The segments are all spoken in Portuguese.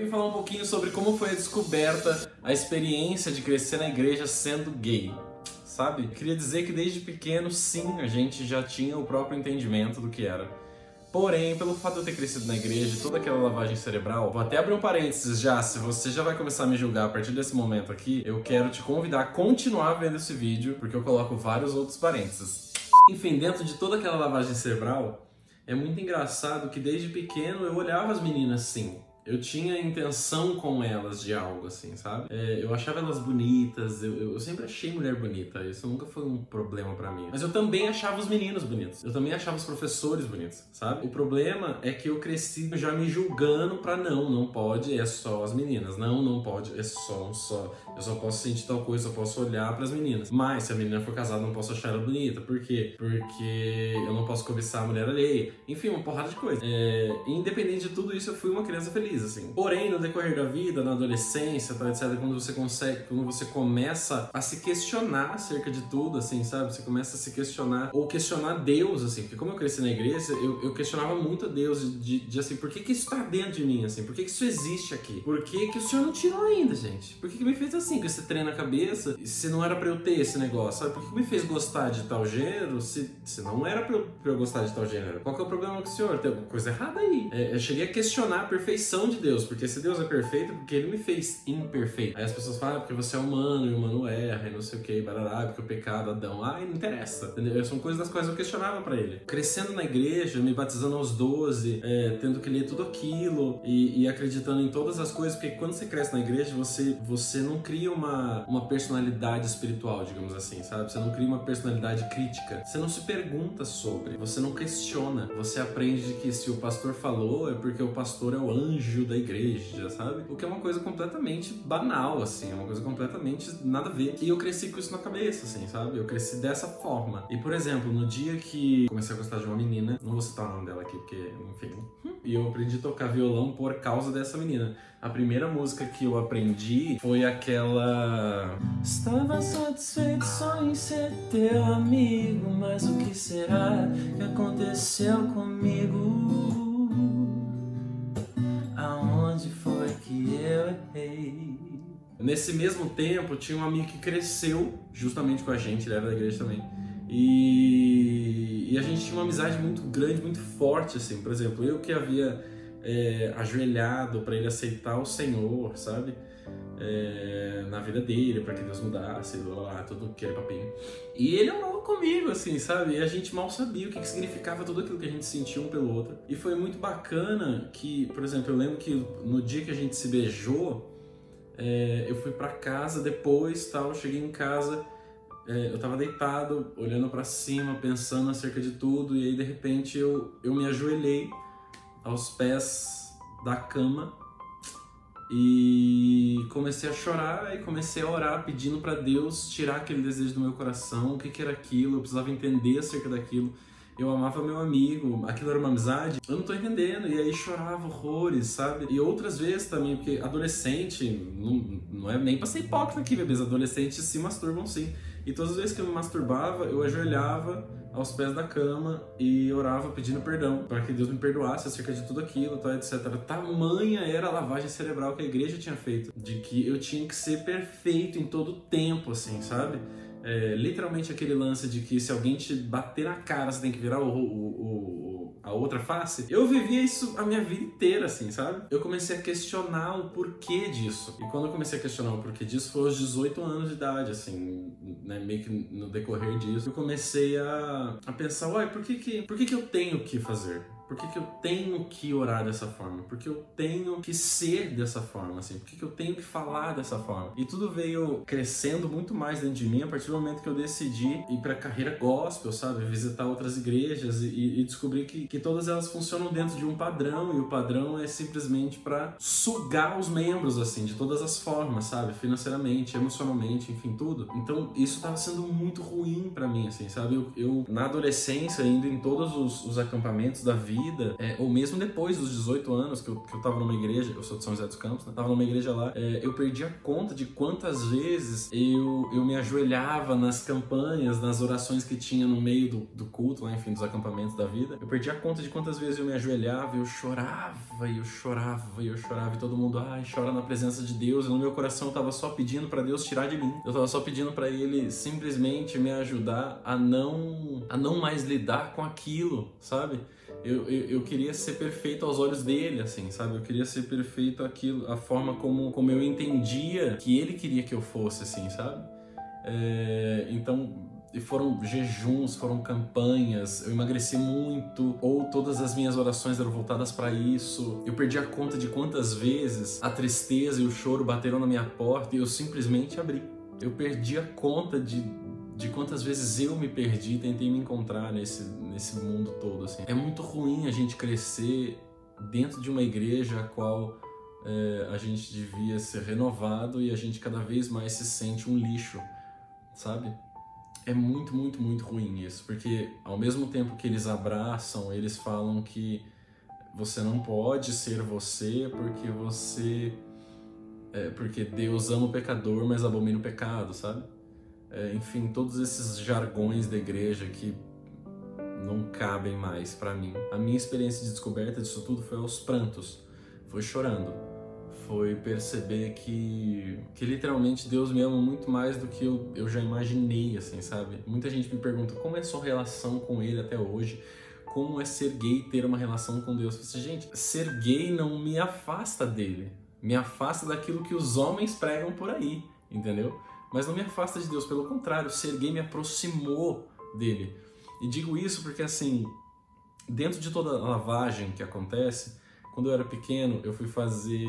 vim falar um pouquinho sobre como foi a descoberta, a experiência de crescer na igreja sendo gay. Sabe? Queria dizer que desde pequeno, sim, a gente já tinha o próprio entendimento do que era. Porém, pelo fato de eu ter crescido na igreja toda aquela lavagem cerebral, vou até abrir um parênteses já, se você já vai começar a me julgar a partir desse momento aqui, eu quero te convidar a continuar vendo esse vídeo, porque eu coloco vários outros parênteses. Enfim, dentro de toda aquela lavagem cerebral, é muito engraçado que desde pequeno eu olhava as meninas assim eu tinha intenção com elas de algo, assim, sabe? É, eu achava elas bonitas, eu, eu, sempre achei mulher bonita, isso nunca foi um problema para mim. Mas eu também achava os meninos bonitos, eu também achava os professores bonitos, sabe? O problema é que eu cresci já me julgando pra não, não pode, é só as meninas, não, não pode, é só um só. Eu só posso sentir tal coisa, eu posso olhar para as meninas. Mas se a menina for casada, não posso achar ela bonita, por quê? Porque eu não posso cobiçar a mulher alheia. Enfim, uma porrada de coisa. É, independente de tudo isso, eu fui uma criança feliz assim. Porém, no decorrer da vida, na adolescência, tal, etc, quando você consegue, quando você começa a se questionar acerca de tudo, assim, sabe? Você começa a se questionar, ou questionar Deus, assim, porque como eu cresci na igreja, eu, eu questionava muito a Deus de, de, assim, por que que isso tá dentro de mim, assim? Por que que isso existe aqui? Por que que o Senhor não tirou ainda, gente? Por que que me fez assim, com esse trem na cabeça, se não era pra eu ter esse negócio, sabe? Por que que me fez gostar de tal gênero, se, se não era pra eu, pra eu gostar de tal gênero? Qual que é o problema com o Senhor? Tem alguma coisa errada aí. É, eu cheguei a questionar a perfeição de Deus, porque se Deus é perfeito, porque ele me fez imperfeito. Aí as pessoas falam, ah, porque você é humano e o humano erra e não sei o que, barará, porque o pecado, Adão, ah, não interessa, entendeu? São coisas das quais eu questionava para ele. Crescendo na igreja, me batizando aos 12, é, tendo que ler tudo aquilo e, e, acreditando em todas as coisas, porque quando você cresce na igreja, você, você não cria uma, uma personalidade espiritual, digamos assim, sabe? Você não cria uma personalidade crítica. Você não se pergunta sobre, você não questiona. Você aprende que se o pastor falou é porque o pastor é o anjo da igreja igreja, sabe? O que é uma coisa completamente banal, assim, é uma coisa completamente nada a ver. E eu cresci com isso na cabeça, assim, sabe? Eu cresci dessa forma. E, por exemplo, no dia que comecei a gostar de uma menina, não vou citar o nome dela aqui, porque, enfim. E eu aprendi a tocar violão por causa dessa menina. A primeira música que eu aprendi foi aquela. Estava satisfeito só em ser teu amigo, mas o que será que aconteceu comigo? Nesse mesmo tempo, tinha um amigo que cresceu justamente com a gente, ele era da igreja também. E, e a gente tinha uma amizade muito grande, muito forte, assim. Por exemplo, eu que havia é, ajoelhado para ele aceitar o Senhor, sabe? É, na vida dele, para que Deus mudasse, lá, lá, papinho. E ele orou comigo, assim, sabe? E a gente mal sabia o que, que significava tudo aquilo que a gente sentia um pelo outro. E foi muito bacana que, por exemplo, eu lembro que no dia que a gente se beijou, é, eu fui para casa depois, tal, cheguei em casa, é, eu tava deitado, olhando para cima, pensando acerca de tudo, e aí de repente eu, eu me ajoelhei aos pés da cama e comecei a chorar e comecei a orar pedindo para Deus tirar aquele desejo do meu coração, o que, que era aquilo, eu precisava entender acerca daquilo eu amava meu amigo, aquilo era uma amizade, eu não tô entendendo, e aí chorava horrores, sabe? E outras vezes também, porque adolescente, não, não é nem pra ser hipócrita aqui, bebês, adolescentes se masturbam sim. E todas as vezes que eu me masturbava, eu ajoelhava aos pés da cama e orava pedindo perdão para que Deus me perdoasse acerca de tudo aquilo, tal, etc. Tamanha era a lavagem cerebral que a igreja tinha feito, de que eu tinha que ser perfeito em todo o tempo, assim, sabe? É, literalmente aquele lance de que se alguém te bater na cara, você tem que virar o, o, o, a outra face. Eu vivia isso a minha vida inteira, assim, sabe? Eu comecei a questionar o porquê disso. E quando eu comecei a questionar o porquê disso, foi aos 18 anos de idade, assim, né? Meio que no decorrer disso, eu comecei a, a pensar, uai, por que que, por que que eu tenho que fazer? Por que, que eu tenho que orar dessa forma? Por que eu tenho que ser dessa forma, assim? Por que, que eu tenho que falar dessa forma? E tudo veio crescendo muito mais dentro de mim a partir do momento que eu decidi ir para carreira gospel, sabe? Visitar outras igrejas e, e descobrir que, que todas elas funcionam dentro de um padrão e o padrão é simplesmente para sugar os membros, assim, de todas as formas, sabe? Financeiramente, emocionalmente, enfim, tudo. Então isso estava sendo muito ruim para mim, assim, sabe? Eu, eu, na adolescência, indo em todos os, os acampamentos da vida, vida, é, ou mesmo depois dos 18 anos que eu, que eu tava numa igreja, eu sou de São José dos Campos, né? Tava numa igreja lá, é, eu perdi a conta de quantas vezes eu, eu me ajoelhava nas campanhas, nas orações que tinha no meio do, do culto, lá, enfim, dos acampamentos da vida. Eu perdi a conta de quantas vezes eu me ajoelhava, eu chorava, e eu chorava, e eu chorava, e todo mundo, ai, chora na presença de Deus. E no meu coração eu tava só pedindo para Deus tirar de mim. Eu tava só pedindo para Ele simplesmente me ajudar a não, a não mais lidar com aquilo, sabe? Eu, eu, eu, queria ser perfeito aos olhos dele, assim, sabe? Eu queria ser perfeito aquilo, a forma como, como eu entendia que ele queria que eu fosse, assim, sabe? É, então, foram jejuns, foram campanhas, eu emagreci muito, ou todas as minhas orações eram voltadas para isso. Eu perdi a conta de quantas vezes a tristeza e o choro bateram na minha porta e eu simplesmente abri. Eu perdi a conta de de quantas vezes eu me perdi, tentei me encontrar nesse, nesse mundo todo. Assim. É muito ruim a gente crescer dentro de uma igreja a qual é, a gente devia ser renovado e a gente cada vez mais se sente um lixo, sabe? É muito, muito, muito ruim isso, porque ao mesmo tempo que eles abraçam, eles falam que você não pode ser você porque você. É, porque Deus ama o pecador, mas abomina o pecado, sabe? É, enfim, todos esses jargões da igreja que não cabem mais para mim. A minha experiência de descoberta disso tudo foi aos prantos, foi chorando, foi perceber que, que literalmente Deus me ama muito mais do que eu, eu já imaginei, assim, sabe? Muita gente me pergunta como é sua relação com Ele até hoje, como é ser gay ter uma relação com Deus. Eu disse, gente, ser gay não me afasta dele, me afasta daquilo que os homens pregam por aí, entendeu? Mas não me afasta de Deus, pelo contrário, ser gay me aproximou dele. E digo isso porque, assim, dentro de toda a lavagem que acontece, quando eu era pequeno, eu fui fazer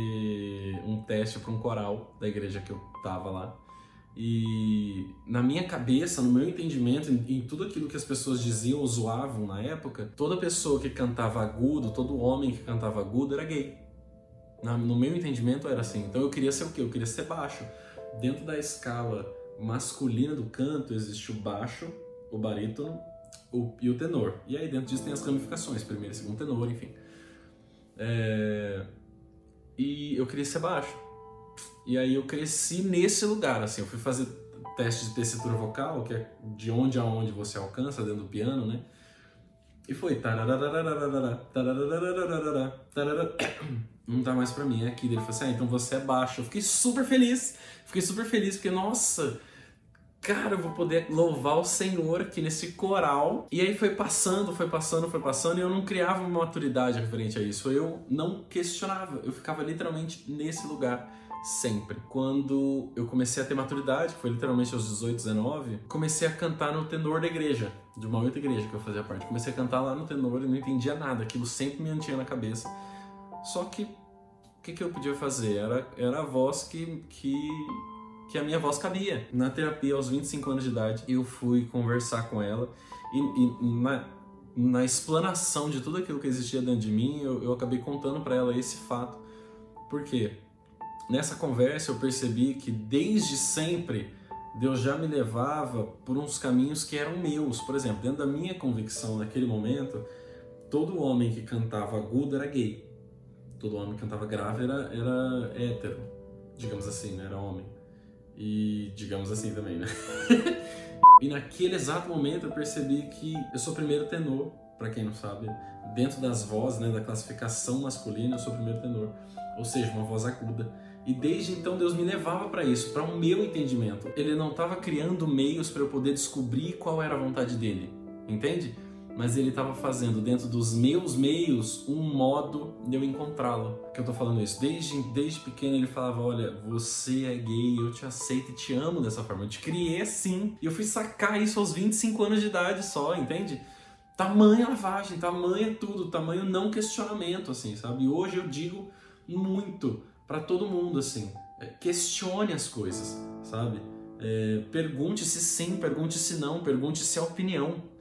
um teste para um coral da igreja que eu tava lá. E na minha cabeça, no meu entendimento, em, em, tudo aquilo que as pessoas diziam ou zoavam na época, toda pessoa que cantava agudo, todo homem que cantava agudo era gay. Na, no meu entendimento era assim. Então eu queria ser o quê? Eu queria ser baixo dentro da escala masculina do canto existe o baixo, o barítono o, e o tenor. E aí dentro disso tem as ramificações, primeiro segundo tenor, enfim. É... E eu queria ser baixo. E aí eu cresci nesse lugar, assim, eu fui fazer teste de tessitura vocal, que é de onde a onde você alcança dentro do piano, né? E foi não tá mais pra mim, é aqui. Ele falou assim, ah, então você é baixo. Eu fiquei super feliz, fiquei super feliz, porque, nossa, cara, eu vou poder louvar o Senhor aqui nesse coral. E aí foi passando, foi passando, foi passando, e eu não criava uma maturidade referente a isso. Eu não questionava, eu ficava literalmente nesse lugar sempre. Quando eu comecei a ter maturidade, que foi literalmente aos 18, 19, comecei a cantar no tenor da igreja, de uma outra igreja que eu fazia parte. Comecei a cantar lá no tenor e não entendia nada, aquilo sempre me mantinha na cabeça. Só que o que, que eu podia fazer? Era, era a voz que, que, que a minha voz cabia. Na terapia, aos 25 anos de idade, eu fui conversar com ela e, e na, na explanação de tudo aquilo que existia dentro de mim, eu, eu acabei contando para ela esse fato. Por quê? Nessa conversa eu percebi que desde sempre Deus já me levava por uns caminhos que eram meus. Por exemplo, dentro da minha convicção naquele momento, todo homem que cantava agudo era gay todo homem que cantava grave era, era hétero, digamos assim, né? Era homem. E digamos assim também, né? e naquele exato momento eu percebi que eu sou primeiro tenor, para quem não sabe, dentro das vozes, né, da classificação masculina, eu sou primeiro tenor, ou seja, uma voz aguda. E desde então Deus me levava para isso, para o meu entendimento. Ele não estava criando meios para eu poder descobrir qual era a vontade dele, entende? mas ele estava fazendo dentro dos meus meios um modo de eu encontrá-lo. Que eu tô falando isso. Desde, desde pequeno ele falava: Olha, você é gay, eu te aceito e te amo dessa forma. Eu te criei assim. E eu fui sacar isso aos 25 anos de idade só, entende? Tamanha lavagem, tamanha tudo, tamanho não questionamento, assim, sabe? E hoje eu digo muito para todo mundo, assim: é, questione as coisas, sabe? É, pergunte se sim, pergunte se não, pergunte se é opinião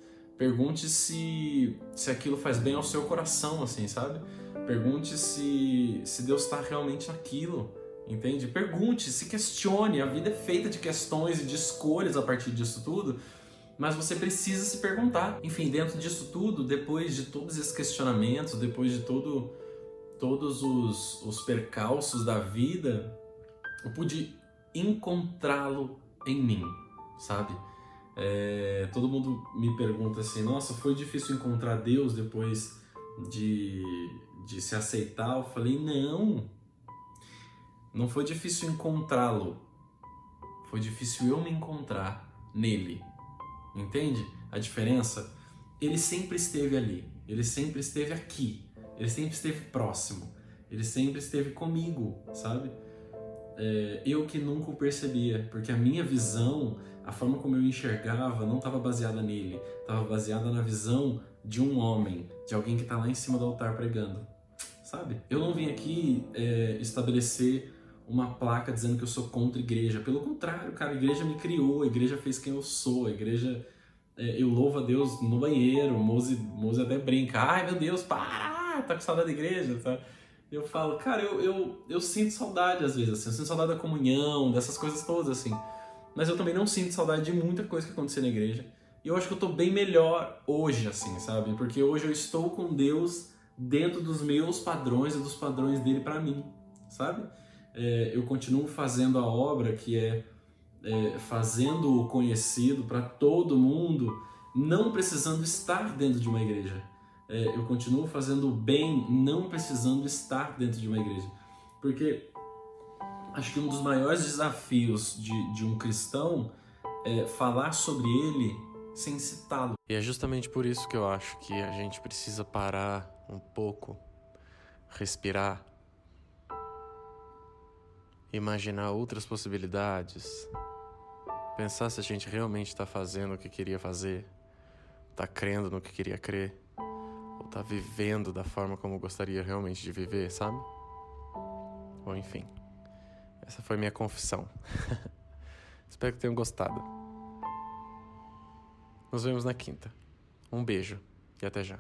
Pergunte se, se aquilo faz bem ao seu coração, assim, sabe? Pergunte se, se Deus está realmente naquilo, entende? Pergunte, se questione. A vida é feita de questões e de escolhas a partir disso tudo. mas você precisa se perguntar. Enfim, dentro disso tudo, depois de todos esses questionamentos, depois de todo, todos os, os percalços da vida, eu pude encontrá-lo em mim, sabe? É, todo mundo me pergunta assim: nossa, foi difícil encontrar Deus depois de, de se aceitar? Eu falei: não, não foi difícil encontrá-lo, foi difícil eu me encontrar nele. Entende a diferença? Ele sempre esteve ali, ele sempre esteve aqui, ele sempre esteve próximo, ele sempre esteve comigo, sabe? É, eu que nunca o percebia, porque a minha visão, a forma como eu enxergava, não estava baseada nele, estava baseada na visão de um homem, de alguém que está lá em cima do altar pregando, sabe? Eu não vim aqui é, estabelecer uma placa dizendo que eu sou contra a igreja. Pelo contrário, cara, a igreja me criou, a igreja fez quem eu sou, a igreja. É, eu louvo a Deus no banheiro, o Mose, Mose até brinca, ai meu Deus, para, tá com saudade da igreja, tá? Eu falo, cara, eu, eu, eu sinto saudade às vezes, assim, eu sinto saudade da comunhão, dessas coisas todas, assim. Mas eu também não sinto saudade de muita coisa que aconteceu na igreja. E eu acho que eu tô bem melhor hoje, assim, sabe? Porque hoje eu estou com Deus dentro dos meus padrões e dos padrões dele para mim, sabe? é, eu continuo fazendo a obra que é, é fazendo o conhecido para todo mundo, não precisando estar dentro de uma igreja. É, eu continuo fazendo o bem, não precisando estar dentro de uma igreja. Porque acho que um dos maiores desafios de, de um cristão é falar sobre ele sem citá-lo. E é justamente por isso que eu acho que a gente precisa parar um pouco, respirar imaginar outras possibilidades, pensar se a gente realmente está fazendo o que queria fazer, está crendo no que queria crer, está vivendo da forma como gostaria realmente de viver, sabe? Ou enfim, essa foi minha confissão. Espero que tenham gostado. Nos vemos na quinta. Um beijo e até já.